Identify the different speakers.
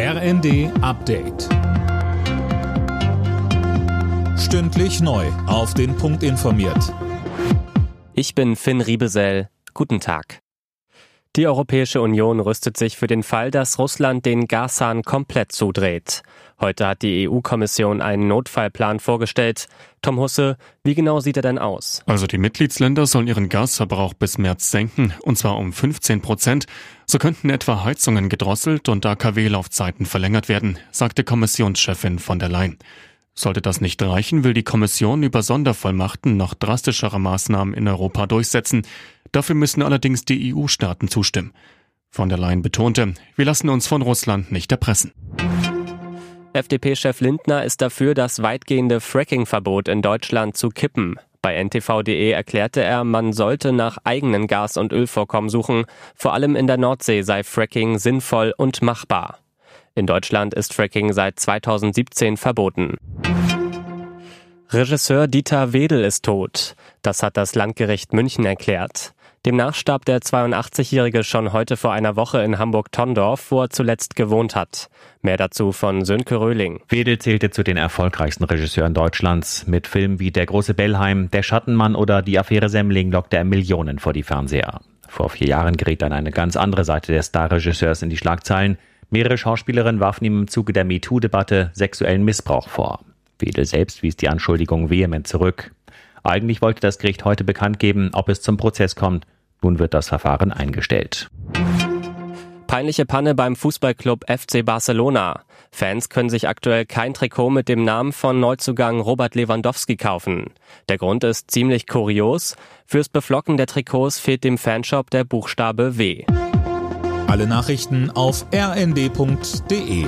Speaker 1: RND Update. Stündlich neu. Auf den Punkt informiert.
Speaker 2: Ich bin Finn Riebesell. Guten Tag. Die Europäische Union rüstet sich für den Fall, dass Russland den Gashahn komplett zudreht. Heute hat die EU-Kommission einen Notfallplan vorgestellt. Tom Husse, wie genau sieht er denn aus?
Speaker 3: Also die Mitgliedsländer sollen ihren Gasverbrauch bis März senken, und zwar um 15 Prozent. So könnten etwa Heizungen gedrosselt und AKW-Laufzeiten verlängert werden, sagte Kommissionschefin von der Leyen. Sollte das nicht reichen, will die Kommission über Sondervollmachten noch drastischere Maßnahmen in Europa durchsetzen. Dafür müssen allerdings die EU-Staaten zustimmen. Von der Leyen betonte, wir lassen uns von Russland nicht erpressen.
Speaker 2: FDP-Chef Lindner ist dafür, das weitgehende Fracking-Verbot in Deutschland zu kippen. Bei ntv.de erklärte er, man sollte nach eigenen Gas- und Ölvorkommen suchen. Vor allem in der Nordsee sei Fracking sinnvoll und machbar. In Deutschland ist Fracking seit 2017 verboten. Regisseur Dieter Wedel ist tot. Das hat das Landgericht München erklärt. Demnach starb der 82-Jährige schon heute vor einer Woche in Hamburg-Tondorf, wo er zuletzt gewohnt hat. Mehr dazu von Sönke Röhling.
Speaker 4: Wedel zählte zu den erfolgreichsten Regisseuren Deutschlands. Mit Filmen wie Der große Bellheim, Der Schattenmann oder Die Affäre Semmling lockte er Millionen vor die Fernseher. Vor vier Jahren geriet dann eine ganz andere Seite des Starregisseurs in die Schlagzeilen. Mehrere Schauspielerinnen warfen ihm im Zuge der MeToo-Debatte sexuellen Missbrauch vor. Wedel selbst wies die Anschuldigung vehement zurück. Eigentlich wollte das Gericht heute bekannt geben, ob es zum Prozess kommt. Nun wird das Verfahren eingestellt.
Speaker 2: Peinliche Panne beim Fußballclub FC Barcelona. Fans können sich aktuell kein Trikot mit dem Namen von Neuzugang Robert Lewandowski kaufen. Der Grund ist ziemlich kurios. Fürs Beflocken der Trikots fehlt dem Fanshop der Buchstabe W.
Speaker 1: Alle Nachrichten auf rnd.de